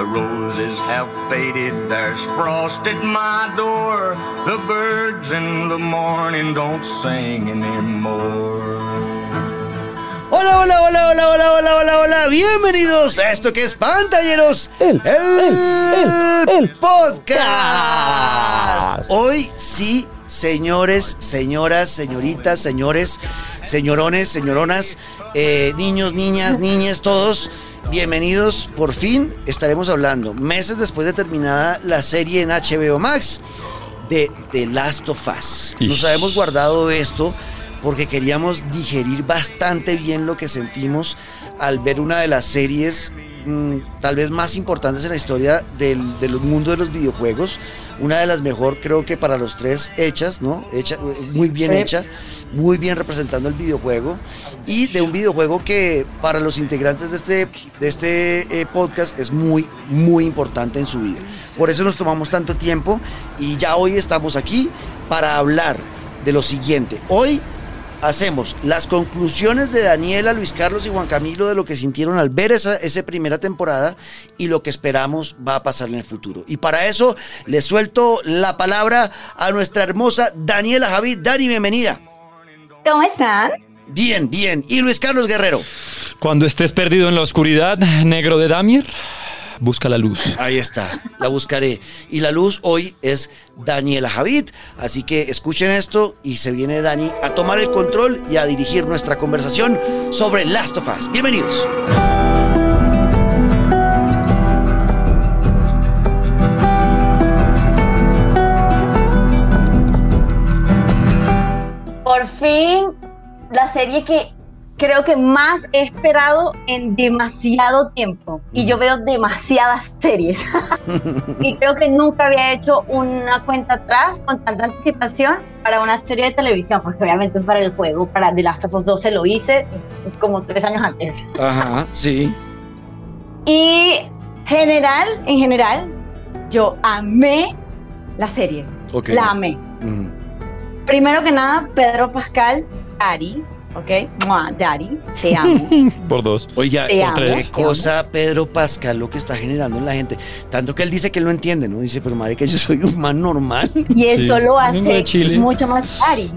The roses have faded, there's frost at my door. The birds in the morning don't sing anymore. Hola, hola, hola, hola, hola, hola, hola, hola. Bienvenidos a esto que es Pantalleros, El, el, el, el podcast. Hoy sí, señores, señoras, señoritas, señores, señorones, señoronas, eh, niños, niñas, niñas, todos. Bienvenidos, por fin estaremos hablando, meses después de terminada la serie en HBO Max, de The Last of Us. Nos habíamos guardado esto porque queríamos digerir bastante bien lo que sentimos al ver una de las series mm, tal vez más importantes en la historia del, del mundo de los videojuegos. Una de las mejor, creo que para los tres, hechas, ¿no? Hecha, muy bien hecha, muy bien representando el videojuego. Y de un videojuego que para los integrantes de este, de este eh, podcast es muy, muy importante en su vida. Por eso nos tomamos tanto tiempo y ya hoy estamos aquí para hablar de lo siguiente. Hoy hacemos las conclusiones de Daniela, Luis Carlos y Juan Camilo de lo que sintieron al ver esa, esa primera temporada y lo que esperamos va a pasar en el futuro. Y para eso le suelto la palabra a nuestra hermosa Daniela Javid. Dani, bienvenida. ¿Cómo están? Bien, bien. Y Luis Carlos Guerrero. Cuando estés perdido en la oscuridad, negro de Damier, busca la luz. Ahí está, la buscaré. Y la luz hoy es Daniela Javid. Así que escuchen esto y se viene Dani a tomar el control y a dirigir nuestra conversación sobre Last of Us. Bienvenidos. Por fin, la serie que creo que más he esperado en demasiado tiempo. Y yo veo demasiadas series. y creo que nunca había hecho una cuenta atrás con tanta anticipación para una serie de televisión, porque obviamente para el juego, para The Last of Us 2 se lo hice como tres años antes. Ajá, sí. Y general, en general, yo amé la serie. Ok. La amé. Primero que nada, Pedro Pascal, Daddy, ¿ok? Mua, Daddy, te amo. Por dos. Oiga, Te qué amo. tres. cosa Pedro Pascal lo que está generando en la gente. Tanto que él dice que él no entiende, ¿no? Dice, pero madre, que yo soy un man normal. Y eso Sí, lo hace mucho más Daddy.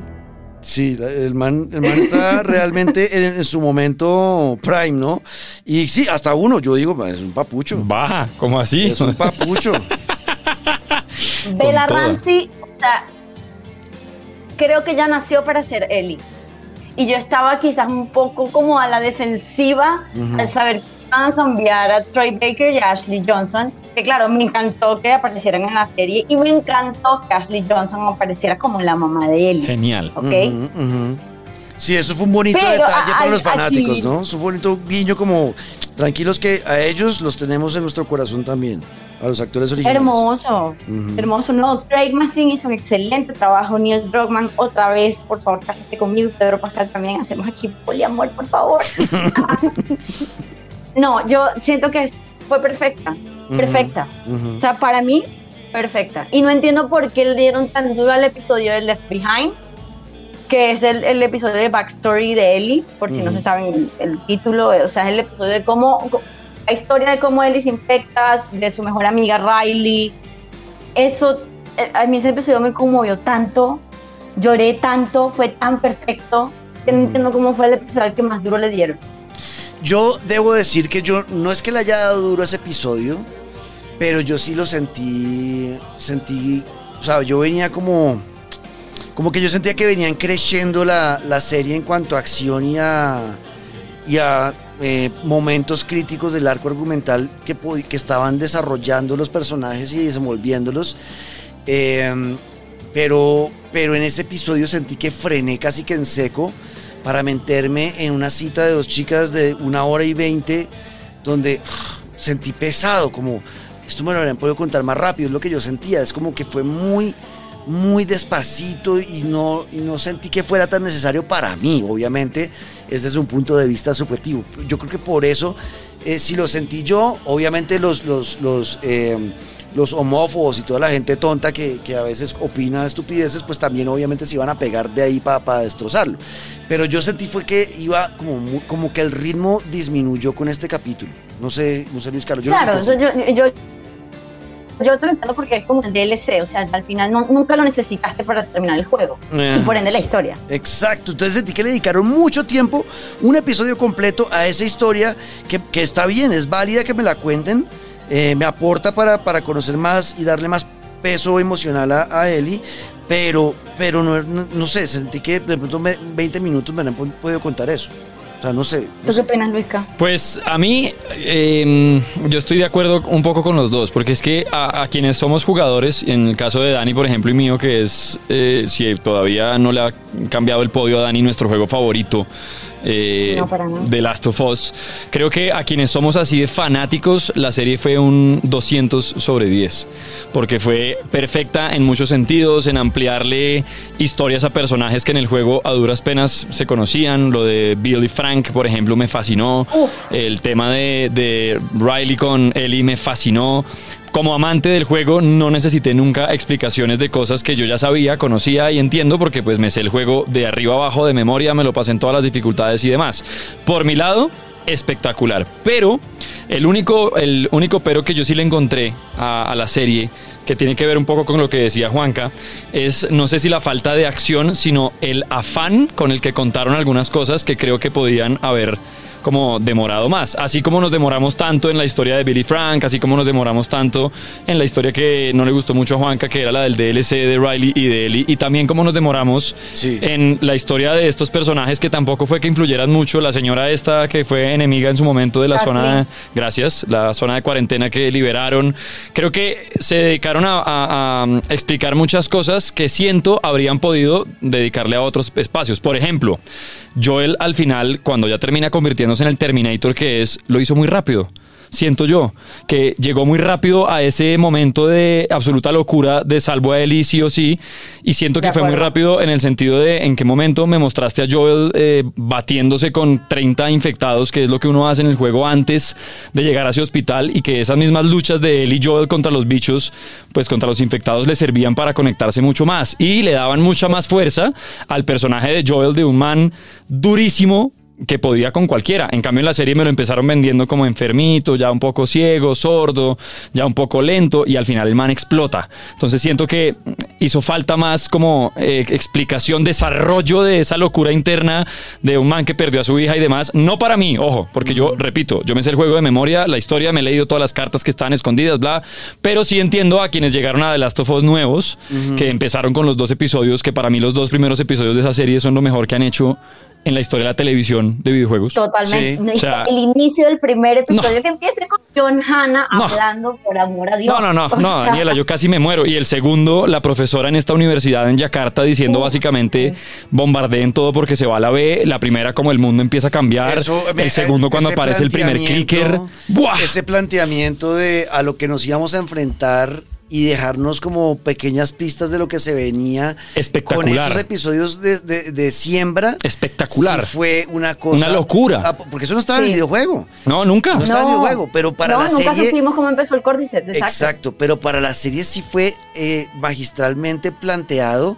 Sí, el man, el man está realmente en, en su momento prime, ¿no? Y sí, hasta uno, yo digo, es un papucho. Baja, ¿cómo así? Es un papucho. Bella. Ramsey, o sea, creo que ya nació para ser Ellie. Y yo estaba quizás un poco como a la defensiva Ujú. al saber que iban a cambiar a Troy Baker y a Ashley Johnson. Que claro, me encantó que aparecieran en la serie y me encantó que Ashley Johnson apareciera como la mamá de Ellie. Genial. ¿Ok? Ujú, ujú. Sí, eso fue un bonito Pero, detalle a- para a- los fanáticos, así- ¿no? Es un bonito guiño como tranquilos que a ellos los tenemos en nuestro corazón también, a los actores originales. Hermoso, hermoso. No, Craig Mazin hizo un excelente trabajo. Neil Druckmann, otra vez, por favor, cásate conmigo. Pedro Pascal también. Hacemos aquí poliamor, por favor. no, yo siento que fue perfecta. Perfecta. O sea, para mí, perfecta. Y no entiendo por qué le dieron tan duro al episodio de Left Behind, que es el, el episodio de Backstory de Ellie, por si no se saben el, el título, o sea, es el episodio de cómo, la historia de cómo Ellie se infecta, de su mejor amiga Riley. Eso, eh, a mí ese episodio me conmovió tanto, lloré tanto, fue tan perfecto, que no entiendo cómo fue el episodio que más duro le dieron. Yo debo decir que yo no es que le haya dado duro ese episodio, pero yo sí lo sentí, sentí, o sea, yo venía como, como que yo sentía que venían creciendo la, la serie en cuanto a acción y a, y a eh, momentos críticos del arco argumental que, que estaban desarrollando los personajes y desenvolviéndolos. Eh, pero, pero en ese episodio sentí que frené casi que en seco para meterme en una cita de dos chicas de una hora y veinte donde sentí pesado, como esto me lo habrían podido contar más rápido, es lo que yo sentía, es como que fue muy, muy despacito y no, y no sentí que fuera tan necesario para mí, obviamente, es desde un punto de vista subjetivo. Yo creo que por eso, eh, si lo sentí yo, obviamente los, los, los, eh, los homófobos y toda la gente tonta que, que a veces opina estupideces, pues también obviamente se iban a pegar de ahí para destrozarlo. Pero yo sentí fue que iba como, mu- como que el ritmo disminuyó con este capítulo. No sé, no sé Luis Carlos. yo Claro, sentí eso así. yo, yo, yo te lo entiendo porque es como el DLC, o sea, al final no- nunca lo necesitaste para terminar el juego Eh. y por ende la historia. Exacto, entonces sentí que le dedicaron mucho tiempo, un episodio completo a esa historia que, que está bien, es válida que me la cuenten, eh, me aporta para, para conocer más y darle más peso emocional a, a Ellie, pero, pero no, no, no sé, sentí que de pronto me- 20 minutos me han po- podido contar eso. O sea, no sé. ¿Tú qué opinas, Luisca? Pues a mí, eh, yo estoy de acuerdo un poco con los dos, porque es que a, a quienes somos jugadores, en el caso de Dani, por ejemplo, y mío, que es, eh, si todavía no le ha cambiado el podio a Dani, nuestro juego favorito. Eh, No, de Last of Us. Creo que a quienes somos así de fanáticos, la serie fue un 200 sobre 10, porque fue perfecta en muchos sentidos, en ampliarle historias a personajes que en el juego a duras penas se conocían. Lo de Billy Frank, por ejemplo, me fascinó. Uf. El tema de, de Riley con Ellie me fascinó. Como amante del juego no necesité nunca explicaciones de cosas que yo ya sabía, conocía y entiendo porque pues me sé el juego de arriba abajo de memoria, me lo pasé en todas las dificultades y demás. Por mi lado, espectacular. Pero el único, el único pero que yo sí le encontré a, a la serie que tiene que ver un poco con lo que decía Juanca, es no sé si la falta de acción, sino el afán con el que contaron algunas cosas que creo que podían haber como demorado más. Así como nos demoramos tanto en la historia de Billy Frank, así como nos demoramos tanto en la historia que no le gustó mucho a Juanca, que era la del DLC de Riley y de Ellie, y también como nos demoramos Sí. en la historia de estos personajes que tampoco fue que influyeran mucho. La señora esta que fue enemiga en su momento de la Kathleen. zona, gracias, la zona de cuarentena que liberaron. Creo que se dedicaron a, a- a explicar muchas cosas que siento habrían podido dedicarle a otros espacios. Por ejemplo, Joel al final, cuando ya termina en el Terminator que es, lo hizo muy rápido. Siento yo que llegó muy rápido a ese momento de absoluta locura de salvo a Ellie sí o sí y siento que fue muy rápido en el sentido de en qué momento me mostraste a Joel eh, batiéndose con 30 infectados, que es lo que uno hace en el juego antes de llegar a ese hospital y que esas mismas luchas de él y Joel contra los bichos, pues contra los infectados le servían para conectarse mucho más y le daban mucha más fuerza al personaje de Joel de un man durísimo que podía con cualquiera. En cambio en la serie me lo empezaron vendiendo como enfermito, ya un poco ciego, sordo, ya un poco lento y al final el man explota. Entonces siento que hizo falta más como eh, explicación, desarrollo de esa locura interna de un man que perdió a su hija y demás. No para mí, ojo, porque yo repito, yo me sé el juego de memoria, la historia, me he leído todas las cartas que están escondidas, bla, pero sí entiendo a quienes llegaron a The Last of Us nuevos, que empezaron con los dos episodios, que para mí los dos primeros episodios de esa serie son lo mejor que han hecho en la historia de la televisión de videojuegos. Totalmente. Sí, No, y o sea- el inicio del primer episodio que empiece con John Hanna No. hablando por amor a Dios. No, no, no, no, Daniela, yo casi me muero. Y el segundo, la profesora en esta universidad en Yakarta diciendo Uf, básicamente bombardeen todo porque se va a la B. La primera, como el mundo empieza a cambiar. Eso, el segundo, cuando ese aparece el primer clicker. Ese planteamiento de a lo que nos íbamos a enfrentar y dejarnos como pequeñas pistas de lo que se venía. Espectacular. Con esos episodios de, de- de siembra. Espectacular. sí fue una cosa. Una locura. Ah, Porque eso no estaba en el videojuego. No, nunca. No, estaba en el videojuego, pero para no, la nunca serie. supimos cómo empezó el Cordyceps, exacto. Exacto, pero para la serie sí fue eh, magistralmente planteado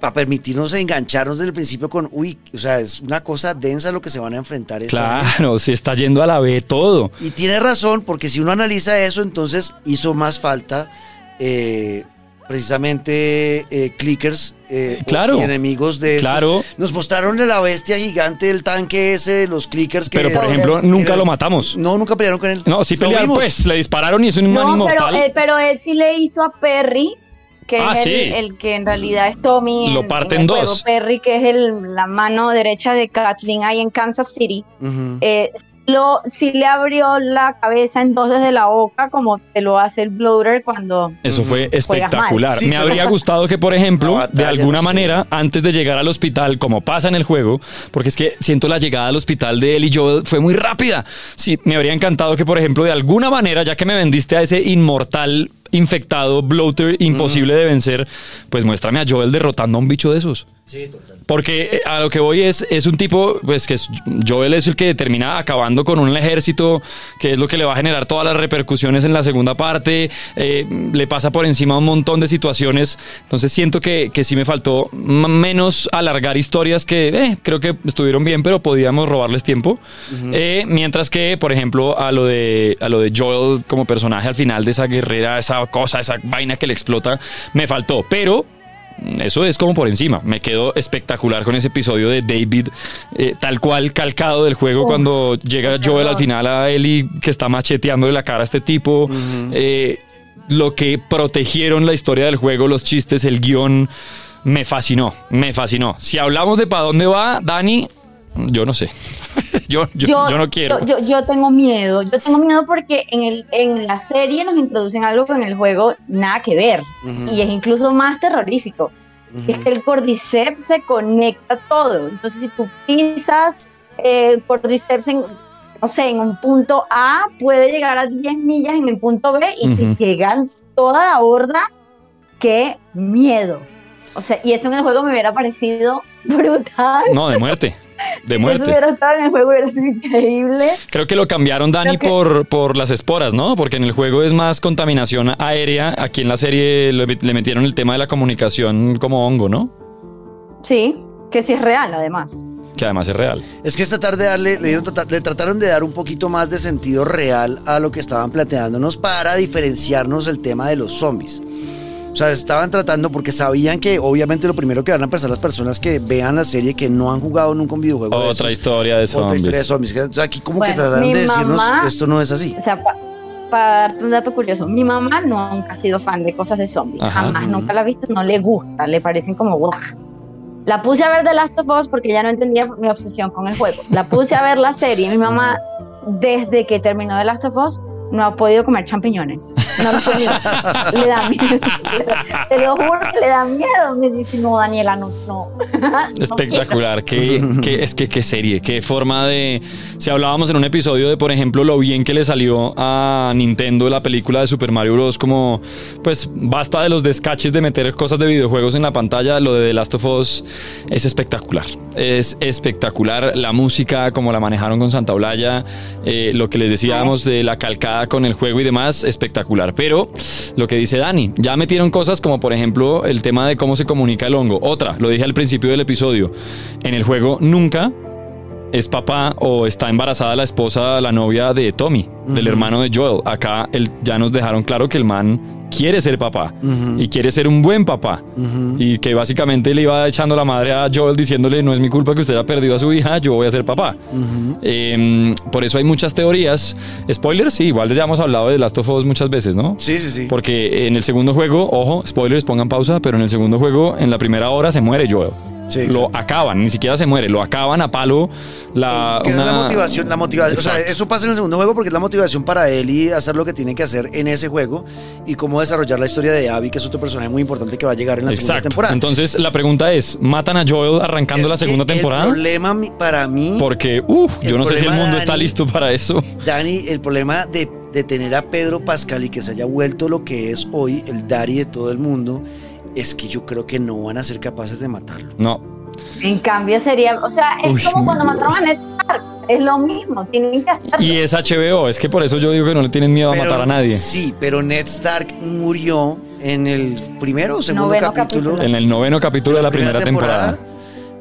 para permitirnos engancharnos desde el principio con, uy, o sea, es una cosa densa lo que se van a enfrentar. Claro, se está yendo a la B todo. Y tiene razón, porque si uno analiza eso, entonces hizo más falta eh, precisamente eh, clickers eh, Claro. y enemigos de eso. Claro. Nos mostraron de la bestia gigante del tanque ese, los clickers que... Pero, por ejemplo, nunca lo matamos. No, nunca pelearon con él. No, sí pelearon, pues. Le dispararon y es un No, pero inmortal. él, pero él sí le hizo a Perry, que Ah, es el, sí. el que en realidad es Tommy. Lo en juego. dos. Perry, que es el, la mano derecha de Kathleen ahí en Kansas City. Eh, lo, sí le abrió la cabeza en dos desde la boca, como te lo hace el bloater cuando. Eso fue espectacular. Sí, Me habría gustado que, por ejemplo, de alguna manera, antes de llegar al hospital, como pasa en el juego, porque es que siento la llegada al hospital de él y Joel fue muy rápida. Sí, me habría encantado que, por ejemplo, de alguna manera, ya que me vendiste a ese inmortal infectado bloater imposible de vencer, pues muéstrame a Joel derrotando a un bicho de esos. Sí, total. Porque eh, a lo que voy es, es un tipo, pues que es, Joel es el que termina acabando con un ejército, que es lo que le va a generar todas las repercusiones en la segunda parte, eh, le pasa por encima un montón de situaciones, entonces siento que, que sí me faltó menos alargar historias que eh, creo que estuvieron bien, pero podíamos robarles tiempo. Eh, mientras que, por ejemplo, a lo, de, a lo de Joel como personaje al final de esa guerrera, esa cosa, esa vaina que le explota, me faltó, pero... Eso es como por encima. Me quedo espectacular con ese episodio de David, eh, tal cual calcado del juego cuando llega Joel al final a Ellie que está macheteándole la cara a este tipo. Eh, lo que protegieron la historia del juego, los chistes, el guion, me fascinó, me fascinó. Si hablamos de para dónde va, Dani, yo no sé. yo, yo, yo no quiero. Yo, yo- yo tengo miedo. Yo tengo miedo porque en, el, en la serie nos introducen algo que en el juego nada que ver. Ujú. Y es incluso más terrorífico. Ujú. Es que el Cordyceps se conecta a todo. Entonces, si tú pisas eh, Cordyceps en, no sé, en un punto A, puede llegar a 10 millas en el punto B y te Ujú. llegan toda la horda. ¡Qué miedo! O sea, y eso en el juego me hubiera parecido brutal. No, de muerte. De Eso muerte. hubiera estado en el juego, hubiera sido increíble. Creo que lo cambiaron, Dani, que- por, por las esporas, ¿no? Porque en el juego es más contaminación aérea. Aquí en la serie le, le metieron el tema de la comunicación como hongo, ¿no? Sí, que sí es real, además. Que además es real. Es que esta tarde darle, le, le trataron de dar un poquito más de sentido real a lo que estaban planteándonos para diferenciarnos el tema de los zombies. O sea, estaban tratando porque sabían que obviamente lo primero que van a pensar las personas que vean la serie que no han jugado nunca un videojuego. de Otra esos, historia de Otra zombies. historia de zombies. O sea, aquí como que Bueno, trataron mi de decirnos mamá- esto no es así. O sea, para darte un dato curioso, mi mamá nunca ha sido fan de cosas de zombies. Ajá. Jamás, Ujú. nunca la ha visto, no le gusta, le parecen como guau. La puse a ver The Last of Us porque ya no entendía mi obsesión con el juego. La puse a ver la serie. Mi mamá, desde que terminó The Last of Us, no ha podido comer champiñones. No lo puede. le da miedo. Te lo juro que le da miedo. Me dice, no, Daniela, no, no. No Espectacular, qué, qué- es que qué serie, qué forma de... Si hablábamos en un episodio de, por ejemplo, lo bien que le salió a Nintendo la película de Super Mario Bros. Como, pues, basta de los descaches de meter cosas de videojuegos en la pantalla, lo de The Last of Us es espectacular. Es espectacular la música, como la manejaron con Santa Olaya, eh, lo que les decíamos de la calcada con el juego y demás, espectacular. Pero lo que dice Dani, ya metieron cosas como, por ejemplo, el tema de cómo se comunica el hongo. Otra, lo dije al principio del episodio, en el juego nunca es papá o está embarazada la esposa, la novia de Tommy, del hermano de Joel. Acá el- ya nos dejaron claro que el man quiere ser papá y quiere ser un buen papá. Y que básicamente le iba echando la madre a Joel diciéndole, no es mi culpa que usted haya perdido a su hija, yo voy a ser papá. Eh, por eso hay muchas teorías. Spoilers, sí, igual ya hemos hablado de Last of Us muchas veces, ¿no? Sí, sí, sí. Porque en el segundo juego, ojo, spoilers, pongan pausa, pero en el segundo juego, en la primera hora se muere Joel. Sí, lo acaban, ni siquiera se muere, lo acaban a palo. La, esa es la una- motivación, la motivación, o sea, Exacto. eso pasa en el segundo juego porque es la motivación para Ellie hacer lo que tiene que hacer en ese juego y cómo desarrollar la historia de Abby, que es otro personaje muy importante que va a llegar en la segunda Exacto. temporada. Entonces la pregunta es, ¿matan a Joel arrancando Es la segunda temporada? El problema para mí, Porque, uff, yo no sé si el mundo está listo para eso. Dani, el problema de, de tener a Pedro Pascal y que se haya vuelto lo que es hoy, el Dari de todo el mundo, es que yo creo que no van a ser capaces de matarlo. No, En cambio sería, o sea, es Uy, como cuando mataron a Ned Stark. Es lo mismo, tienen que hacerlo. y es HBO, es que por eso yo digo que no le tienen miedo a matar a nadie. Sí, pero Ned Stark murió en el primero o segundo capítulo. capítulo. En el noveno capítulo de la primera temporada.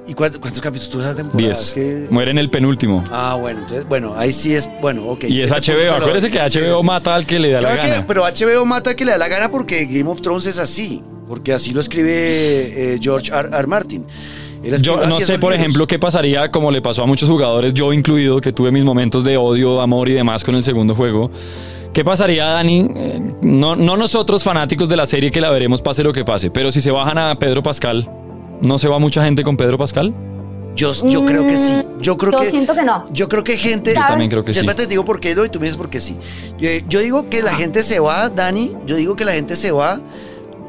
¿Y cuántos, cuántos capítulos tuvo esa temporada? Diez. Muere en el penúltimo. Ah, bueno, entonces, bueno, ahí sí es, bueno, ok. Y es HBO. Acuérdese que HBO mata al que le da la que- gana. pero HBO mata al que le da la gana porque Game of Thrones es así, porque así lo escribe eh, George R. R. Martin. Yo no sé, por libros. ejemplo, qué pasaría, como le pasó a muchos jugadores, yo incluido, que tuve mis momentos de odio, amor y demás con el segundo juego. ¿Qué pasaría, Dani? Eh, No, no nosotros, fanáticos de la serie, que la veremos pase lo que pase, pero si se bajan a Pedro Pascal, ¿no se va mucha gente con Pedro Pascal? Yo, yo creo que sí. Yo creo Yo que. siento que no. Yo creo que gente. ¿Sabes? También creo que sí. te digo por qué no y tú me dices por qué sí. Yo, yo digo que la gente se va, Dani. Yo digo que la gente se va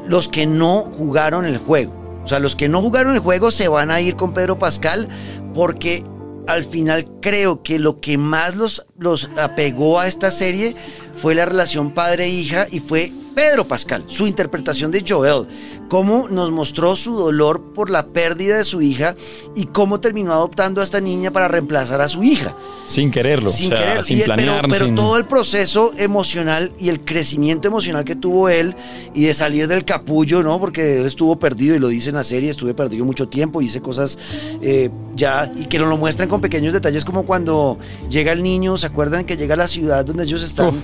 los que no jugaron el juego. O sea, los que no jugaron el juego se van a ir con Pedro Pascal porque al final creo que lo que más los, los apegó a esta serie fue la relación padre-hija y fue Pedro Pascal, su interpretación de Joel, cómo nos mostró su dolor por la pérdida de su hija y cómo terminó adoptando a esta niña para reemplazar a su hija. Sin quererlo, Sin o sea, querer, sin Y- planear. pero, pero sin- todo el proceso emocional y el crecimiento emocional que tuvo él y de salir del capullo, ¿no? Porque él estuvo perdido y lo dice en la serie, estuve perdido mucho tiempo, hice cosas eh, ya y que nos lo muestran con pequeños detalles como cuando llega el niño, ¿se acuerdan que llega a la ciudad donde ellos están?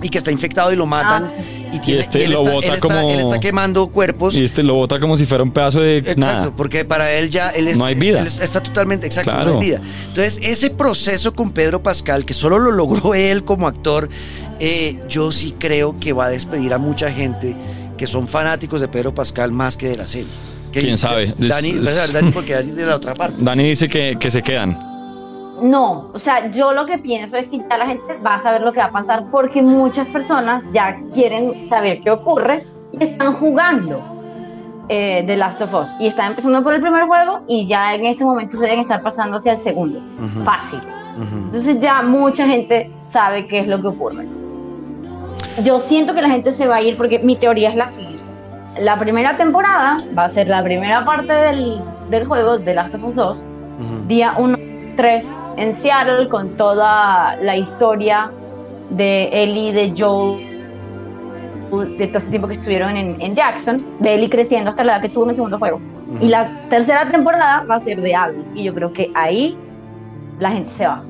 Y que está infectado y lo matan. Ah, y, tiene, este y él, lo está, bota él, está, como- él está quemando cuerpos. Y este lo bota como si fuera un pedazo de Exacto, nada. porque para él ya él es- No hay vida. él está totalmente exacto, Claro. no hay vida. Entonces, ese proceso con Pedro Pascal, que solo lo logró él como actor, eh, yo sí creo que va a despedir a mucha gente que son fanáticos de Pedro Pascal más que de la serie. ¿Qué ¿Quién sabe? Dani, Es- vas a ver, Dani, porque Dani de la otra parte. Dani dice que, que se quedan. No, o sea, yo lo que pienso es que ya la gente va a saber lo que va a pasar porque muchas personas ya quieren saber qué ocurre y están jugando eh, The Last of Us y están empezando por el primer juego y ya en este momento se deben estar pasando hacia el segundo. Fácil. Entonces ya mucha gente sabe qué es lo que ocurre. Yo siento que la gente se va a ir porque mi teoría es la siguiente. La primera temporada va a ser la primera parte del, del juego de Last of Us 2 Ujú. día 1, 3 en Seattle con toda la historia de Ellie, de Joel, de todo ese tiempo que estuvieron en, en Jackson, de Ellie creciendo hasta la edad que tuvo en el segundo juego. Y la tercera temporada va a ser de Abby. Y yo creo que ahí la gente se va.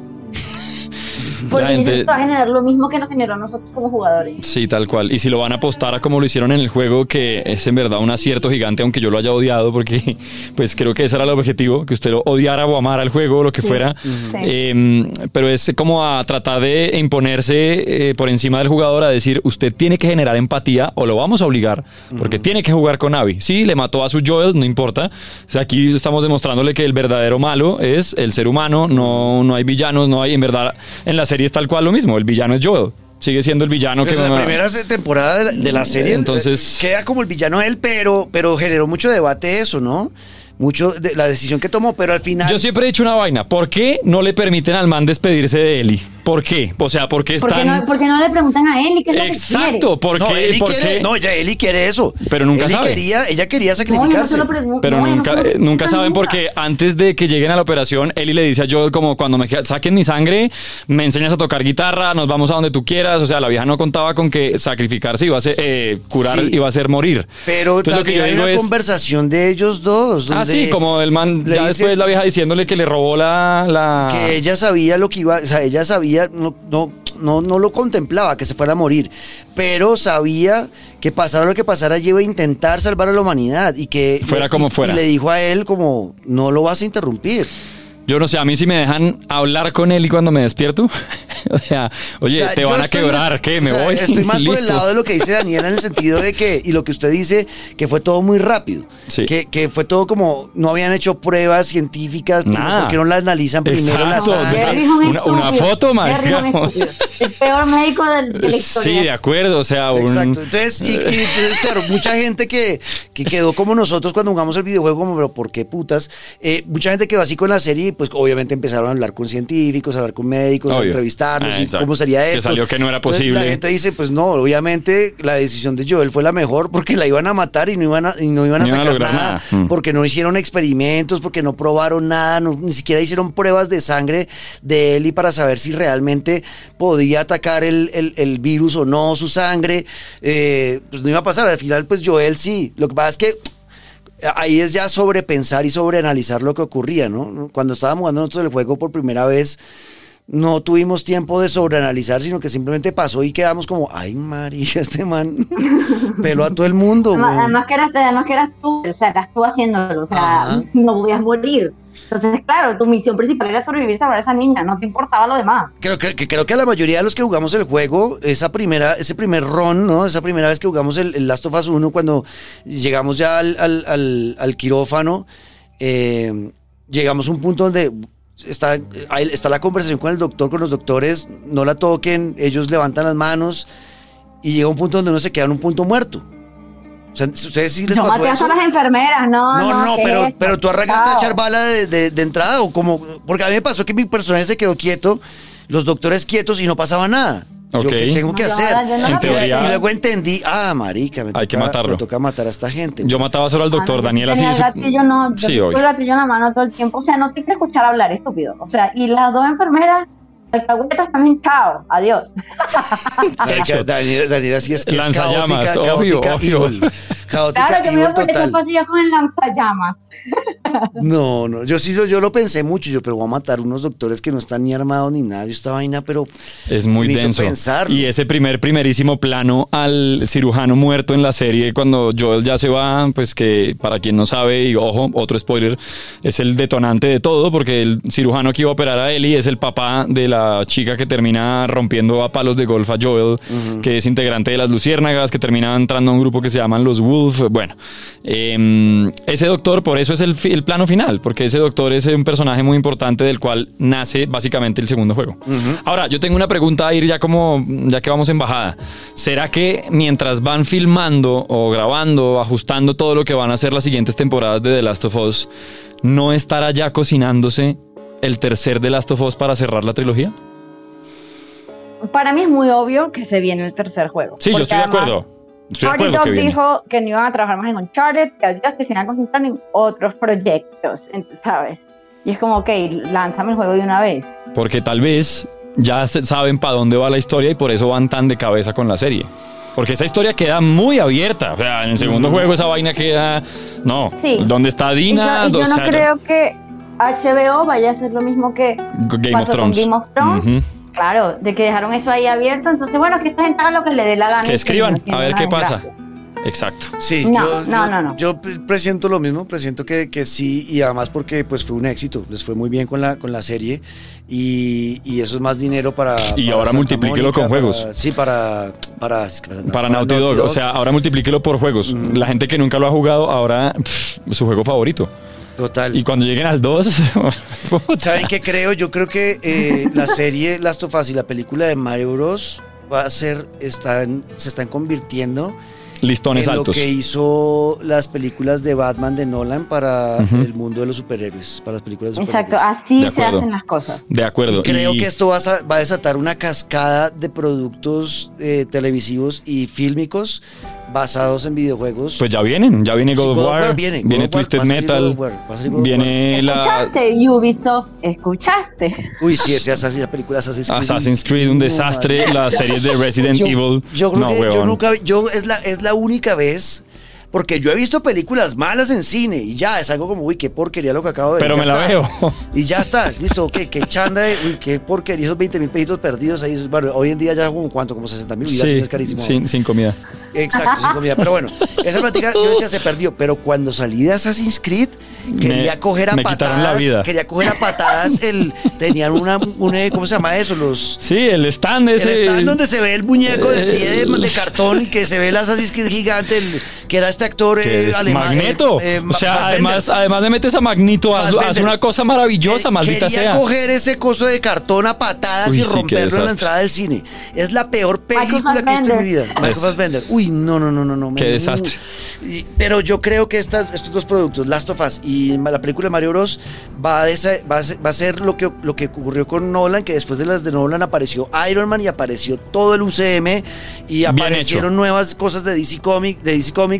Porque gente- que va a generar lo mismo que nos generó a nosotros como jugadores. Sí, tal cual. Y si lo van a apostar a como lo hicieron en el juego, que es en verdad un acierto gigante, aunque yo lo haya odiado, porque pues creo que ese era el objetivo, que usted lo odiara o amara el juego o lo que fuera. Sí. Eh, pero es como a tratar de imponerse eh, por encima del jugador a decir, usted tiene que generar empatía o lo vamos a obligar, porque tiene que jugar con Abby. Sí, le mató a su Joel, no importa. O sea, aquí estamos demostrándole que el verdadero malo es el ser humano, no, no hay villanos, no hay, en verdad, en la serie es tal cual lo mismo, el villano es Joel. Sigue siendo el villano que en la primera temporada de la, de la serie Entonces- eh, queda como el villano él, pero, pero generó mucho debate eso, ¿no? Mucho de la decisión que tomó, pero al final. Yo siempre he dicho una vaina. ¿Por qué no le permiten al man despedirse de Eli? ¿Por qué? O sea, ¿por qué ¿Por qué, están...? no, por qué no le preguntan a Ellie qué es lo que Exacto, ¿por no, qué? Eli ¿Por quiere, qué? no, ya Eli quiere eso. Pero nunca Eli sabe. Quería, ella quería? No, no sacrificarse. se lo pregunto. Pero no, no nunca, se lo eh, nunca pregunto saben nunca. porque antes de que lleguen a la operación, Eli le dice a Joel como cuando me saquen mi sangre, me enseñas a tocar guitarra, nos vamos a donde tú quieras. O sea, la vieja no contaba con que sacrificarse iba a ser eh, curar, Sí. iba a ser morir. Pero Entonces, lo que también yo hay digo una es- conversación de ellos dos. Ah, sí, como el man, ya dice después la vieja diciéndole que le robó la... la... Que ella sabía lo que iba, o sea, ella sabía, no, no, no, no lo contemplaba, que se fuera a morir, pero sabía que pasara lo que pasara, ella iba a intentar salvar a la humanidad y que... Fuera como y- fuera. Y le dijo a él como, no lo vas a interrumpir. Yo no sé, a mí si me dejan hablar con él y cuando me despierto, o sea, oye, O sea, te van a quebrar, más- ¿qué? o Me sea, voy. Estoy más por el Listo. lado de lo que dice Daniela en el sentido de que, y lo que usted dice, que fue todo muy rápido. Sí. Que, que fue todo como, no habían hecho pruebas científicas, Nada. porque no las analizan primero la Exacto. sangre. Jerry es un Una- una foto, marica. El peor médico de, de la historia. Sí, de acuerdo, o sea, un... Exacto. Entonces, y, y entonces, claro, mucha gente que, que quedó como nosotros cuando jugamos el videojuego, como, pero ¿por qué putas? Eh, mucha gente quedó así con la serie y pues obviamente empezaron a hablar con científicos, a hablar con médicos, a Obvio. entrevistarlos, Ah, y cómo sería Que esto. salió que no era Entonces, posible. la gente dice, pues no, obviamente la decisión de Joel fue la mejor porque la iban a matar y no iban a, y no iban a No iban a sacar nada, nada. Mm. porque no hicieron experimentos, porque no probaron nada, no- ni siquiera hicieron pruebas de sangre de Eli para saber si realmente podía atacar el, el- el virus o no su sangre. Eh, pues no iba a pasar. Al final, pues Joel sí. Lo que pasa es que ahí es ya sobrepensar y sobreanalizar lo que ocurría, ¿no? Cuando estábamos jugando nosotros el juego por primera vez, no tuvimos tiempo de sobreanalizar, sino que simplemente pasó y quedamos como, ay María, este man peló a todo el mundo. Además, güey". además que eras, además que eras tú, o sea, eras tú haciéndolo, o sea, Ajá. no podías morir. Entonces, claro, tu misión principal era sobrevivir, a esa niña, no te importaba lo demás. Creo que, creo que a la mayoría de los que jugamos el juego, esa primera, ese primer run, ¿no? Esa primera vez que jugamos el, el Last of Us 1, cuando llegamos ya al, al- al- quirófano, eh, llegamos a un punto donde está, está la conversación con el doctor, con los doctores, no la toquen, ellos levantan las manos y llega un punto donde uno se queda en un punto muerto. O sea, ¿ustedes sí les Yo pasó maté a eso? todas las enfermeras, no, No, no, no, ¿qué pero, es pero tú arrancaste a Chao. echar bala de, de- de entrada o como... Porque a mí me pasó que mi personaje se quedó quieto, los doctores quietos y no pasaba nada. ¿Yo Ok. qué tengo que No, yo hacer? yo no En teoría- Y luego entendí, ah, marica, me Hay que toca, matarlo. me toca matar a esta gente. Yo mataba solo al doctor, Ah, no, Daniel yo así. el gatillo no, yo Sí, el gatillo en la mano todo el tiempo. O sea, no te quiero escuchar hablar, estúpido. O sea, y las dos enfermeras, alcahuetas también, chao, adiós. Daniel, Daniel así es que es Lanzallamas, caótica, obvio, caótica, obvio. evil. Caótica, Claro, yo me iba por esa pasilla con el lanzallamas. No, no, yo sí, lo- yo lo pensé mucho, yo, pero voy a matar unos doctores que no están ni armados ni nada, yo esta vaina, pero Es muy me hizo denso. pensarlo. Y ese primer, primerísimo plano al cirujano muerto en la serie, cuando Joel ya se va, pues que para quien no sabe, y ojo, otro spoiler, es el detonante de todo, porque el cirujano que iba a operar a Ellie es el papá de la chica que termina rompiendo a palos de golf a Joel, que es integrante de las Luciérnagas, que termina entrando a un grupo que se llaman los Wolf. Bueno, em, ese doctor, por eso es el plano final, porque ese doctor es un personaje muy importante del cual nace básicamente el segundo juego. Ahora, yo tengo una pregunta a ir ya como, ya que vamos en bajada. ¿Será que mientras van filmando o grabando, ajustando todo lo que van a hacer las siguientes temporadas de The Last of Us, no estará ya cocinándose el tercer The Last of Us para cerrar la trilogía? Para mí es muy obvio que se viene el tercer juego. Sí, yo estoy de acuerdo. Estoy de Dog que dijo que no iban a trabajar más en Uncharted, que se iban a concentrar en otros proyectos, ¿sabes? Y es como, ok, lánzame el juego de una vez. Porque tal vez ya saben para dónde va la historia y por eso van tan de cabeza con la serie. Porque esa historia queda muy abierta. O sea, en el segundo juego esa vaina queda. No. Sí. ¿Dónde está Y Dina? yo, y yo no sea, creo que HBO vaya a hacer lo mismo que Game pasó of con Thrones. Game of Thrones. Ujú. Claro, de que dejaron eso ahí abierto. Entonces, bueno, que esta gente haga lo que le dé la gana. Que escriban, termine siendo a ver qué pasa. desgracia. Exacto. Sí, No, yo, no, yo- no, no. yo pre- presiento lo mismo, presiento que, que sí, y además porque pues fue un éxito, les fue muy bien con la, con la serie, y, y eso es más dinero para... Y para ahora multiplíquelo con para- juegos. sí, para... Para, es que- Para Naughty Dog. O sea, ahora multiplíquelo por juegos. Mm. La gente que nunca lo ha jugado, ahora pff, su juego favorito. Total. Y cuando lleguen al 2. ¿Saben qué creo? Yo creo que eh, la serie Last of Us y la película de Mario Bros. va a ser, están, se están convirtiendo Listones en lo altos. que hizo las películas de Batman de Nolan para el mundo de los superhéroes, para las películas de Exacto, superhéroes. así De se hacen las cosas. De acuerdo. Y creo Y- que esto va a, sa- va a desatar una cascada de productos eh, televisivos y fílmicos basados en videojuegos. Pues ya vienen, ya viene Sí, God of War, viene, viene, God of War, Twisted Metal, War, viene la ¿Escuchaste, Ubisoft? ¿Escuchaste? Uy, sí, ese Assassin's, la película Assassin's Creed. Assassin's Creed, un desastre, madre. las series de Resident yo, Evil. Yo creo no, que yo nunca, yo es la, es la única vez, porque yo he visto películas malas en cine y ya, es algo como, uy, qué porquería lo que acabo de ver. Pero me la está. veo. Y ya está, listo, ok, qué chanda, uy, qué porquería, esos 20 mil pesitos perdidos ahí. Bueno, hoy en día ya como cuánto, como 60 mil, sí, es carísimo. sin, sin comida. Exacto, sin comida. Pero bueno, esa plática yo decía se perdió. Pero cuando salí de Assassin's Creed, quería Me- coger a me patadas. la vida. Quería coger a patadas el. Tenían una, una- ¿cómo se llama eso? Los. Sí, el stand El ese. stand donde se ve el muñeco de pie de, El- de cartón y que se ve el Assassin's Creed gigante, el- que era este actor eh, es alemán. Magneto. eh, eh, o sea, además, además le metes a Magneto, haz, haz Fassbender. una cosa maravillosa, Que- maldita quería sea. coger ese coso de cartón a patadas Uy, y sí, romperlo en la entrada del cine. Es la peor película que he visto en mi vida. Michael Fassbender. Uy, no, no, no, no, no. Qué me- desastre. Y- pero yo creo que estas, estos dos productos, Last of Us y la película de Mario Bros, va a, desa- va a ser, va a ser lo, que, lo que ocurrió con Nolan, que después de las de Nolan apareció Iron Man y apareció todo el UCM y aparecieron nuevas cosas de DC, Comic, de DC Comics.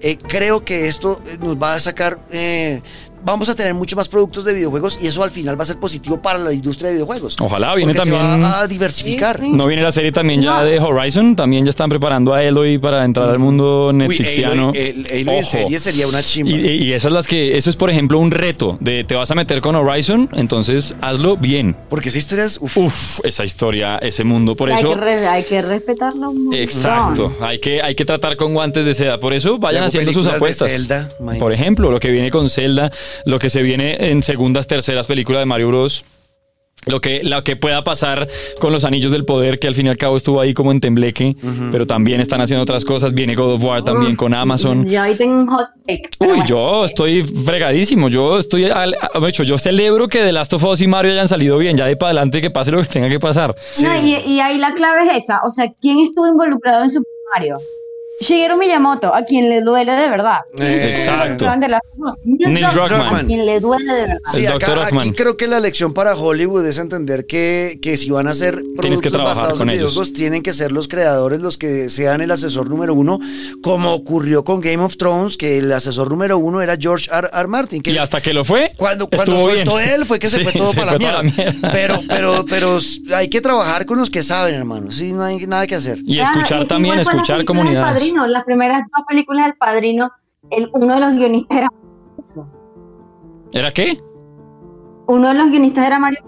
Eh, creo que esto eh, nos va a sacar... eh, Vamos a tener mucho más productos de videojuegos y eso al final va a ser positivo para la industria de videojuegos. Ojalá, viene Porque se también- va a diversificar. Sí, sí. No viene la serie también ya No. de Horizon, también ya están preparando a Eloy para entrar al mundo Uy, Netflixiano. Aloy- el- Aloy en Ojo. serie sería una chimba. Y, y esas las que, eso es por ejemplo un reto de te vas a meter con Horizon, entonces hazlo bien. Porque esa historia es... uf, Uf, esa historia, ese mundo, por hay, eso. que re- hay que respetarlo un montón. Exacto, hay que, hay que tratar con guantes de seda. Por eso vayan Luego haciendo sus apuestas. Zelda. Por ejemplo, lo que viene con Zelda, lo que se viene en segundas, terceras películas de Mario Bros. Lo que, lo que pueda pasar con los anillos del poder, que al fin y al cabo estuvo ahí como en tembleque, pero también están haciendo otras cosas. Viene God of War también con Amazon. Yo ahí tengo un hot take. Uy, bueno. yo estoy fregadísimo. Yo estoy. Al, de hecho, yo celebro que The Last of Us y Mario hayan salido bien. Ya de para adelante que pase lo que tenga que pasar. No, y, y ahí la clave es esa. O sea, ¿quién estuvo involucrado en Super Mario? Shigeru Miyamoto, a quien le duele de verdad. Eh, Exacto. De las- Neil Neil Druckmann, Druckmann. A quien le duele de verdad. Sí, acá, aquí creo que la lección para Hollywood es entender que, que si van a que productos basados con en ellos. videojuegos, tienen que ser los creadores los que sean el asesor número uno, como ocurrió con Game of Thrones, que el asesor número uno era George R. R. Martin. Que Y hasta que lo fue, cuando, cuando estuvo soltó bien. él fue que se Sí, fue todo se para, fue la para mierda. la mierda. Pero, pero, pero hay que trabajar con los que saben, hermano. Sí, no hay nada que hacer. Y escuchar es también, escuchar comunidades. Padrino, las primeras dos películas del Padrino, el, uno de los guionistas era ¿Era qué? uno de los guionistas era Mario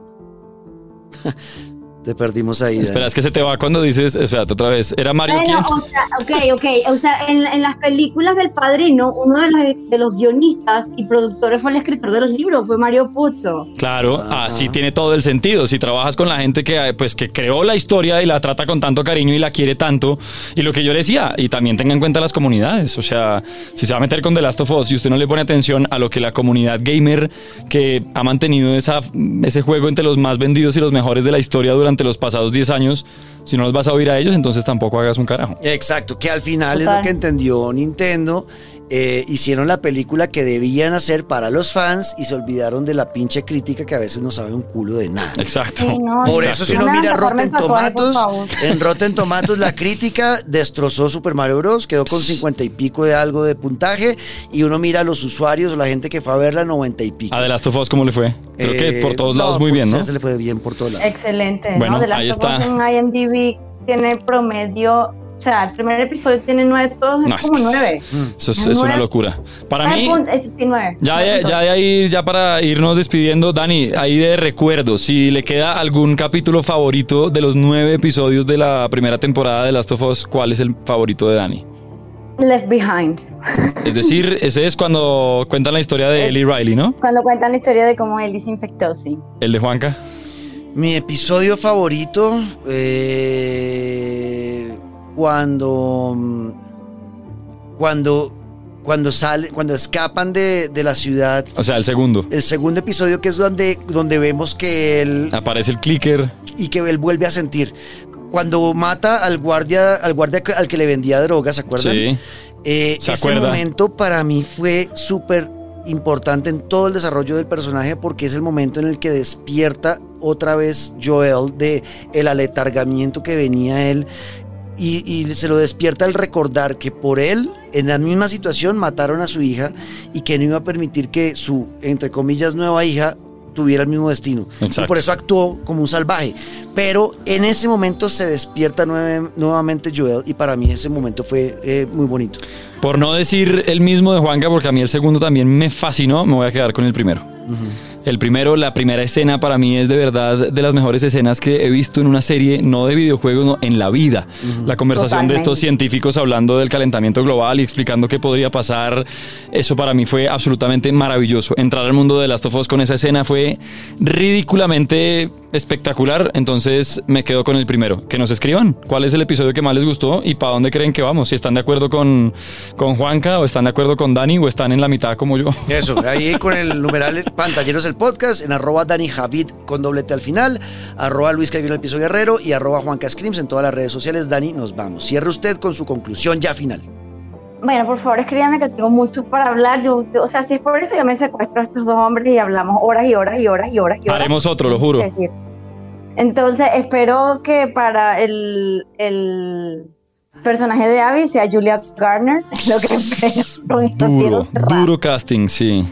Te perdimos ahí. Dani. Espera, es que se te va cuando dices, espérate otra vez. ¿Era Mario Bueno, quién? o sea, ok, ok. O sea, en, en las películas del Padrino, uno de los, de los guionistas y productores fue el escritor de los libros, fue Mario Puzo. Claro, Ajá. así tiene todo el sentido. Si trabajas con la gente que, eh, pues, que creó la historia y la trata con tanto cariño y la quiere tanto, y lo que yo le decía, y también tenga en cuenta las comunidades. O sea, si se va a meter con The Last of Us y usted no le pone atención a lo que la comunidad gamer que ha mantenido esa, ese juego entre los más vendidos y los mejores de la historia durante los pasados 10 años, si no los vas a oír a ellos, entonces tampoco hagas un carajo. Exacto, que al final es Total. lo que entendió Nintendo. Eh, hicieron la película que debían hacer para los fans y se olvidaron de la pinche crítica que a veces no sabe un culo de nada. Exacto. Sí, no, Por exacto. eso si No uno mira Rotten Tomatoes, en Rotten Tomatoes la crítica destrozó Super Mario Bros. Quedó con 50 y pico de algo de puntaje y uno mira a los usuarios o la gente que fue a verla 90 y pico. A The Last of Us, ¿cómo le fue? Creo que Eh, por todos no, lados muy bien, ¿no? Se le fue bien por todos lados. Excelente. Bueno, ¿no? De las ahí cosas está. en IMDb tiene promedio, sea, el primer episodio tiene nueve, todos No, es como nueve. Eso es, es una Nueve- locura. Para mí, este sí, nueve. Ya Nueve de, ya de ahí, ya para irnos despidiendo, Dani, ahí de recuerdos, si le queda algún capítulo favorito de los nueve episodios de la primera temporada de Last of Us, ¿cuál es el favorito de Dani? Left Behind. Es decir, ese es cuando cuentan la historia de El- Ellie Riley, ¿no? Cuando cuentan la historia de cómo él se infectó, sí. El de Juanca. Mi episodio favorito, eh, cuando, mm, cuando, cuando sale, cuando escapan de, de la ciudad. O sea, el segundo. El segundo episodio que es donde, donde vemos que él Aparece el clicker. y que él vuelve a sentir. Cuando mata al guardia, al guardia al que le vendía drogas, ¿se acuerdan? Sí. Eh, ¿Se ese acuerda? momento para mí fue súper importante en todo el desarrollo del personaje porque es el momento en el que despierta otra vez Joel de el aletargamiento que venía él y, y se lo despierta al recordar que por él en la misma situación mataron a su hija y que no iba a permitir que su entre comillas nueva hija tuviera el mismo destino Exacto. y por eso actuó como un salvaje pero en ese momento se despierta nueve- nuevamente Joel y para mí ese momento fue eh, muy bonito Por no decir el mismo de Juanca, porque a mí el segundo también me fascinó, me voy a quedar con el primero. El primero, la primera escena para mí es de verdad de las mejores escenas que he visto en una serie, no de videojuegos, no, en la vida. La conversación de Totalmente. estos científicos hablando del calentamiento global y explicando qué podría pasar, eso para mí fue absolutamente maravilloso. Entrar al mundo de Last of Us con esa escena fue ridículamente espectacular, entonces me quedo con el primero. Que nos escriban cuál es el episodio que más les gustó y para dónde creen que vamos, si están de acuerdo con, con Juanca o están de acuerdo con Dani o están en la mitad como yo. Eso, ahí con el numeral pantalleros el podcast, en arroba Dani Javid con doblete al final, arroba Luis Calvino el Piso Guerrero y arroba Juan Cascrims en todas las redes sociales. Dani, nos vamos. Cierre usted con su conclusión ya final. Bueno, por favor, escríbame que tengo mucho para hablar. Yo, yo- o sea, si es por eso, yo me secuestro a estos dos hombres y hablamos horas y horas y horas y horas y horas. Haremos otro, lo juro. Es decir, Entonces, espero que para el, el personaje de Abby sea Julia Garner. Es lo que espero. Duro, duro casting, sí.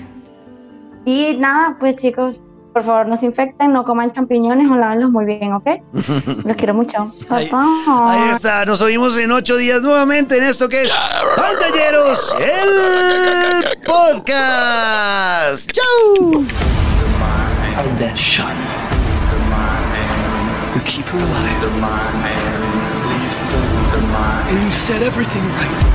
Y nada, pues chicos, por favor, no se infecten, no coman champiñones o lávenlos muy bien, ¿ok? Los quiero mucho. Ahí- está, nos oímos en ocho días nuevamente en esto que es Pantalleros, el podcast. ¡Chau! Keep her alive. And you set everything right.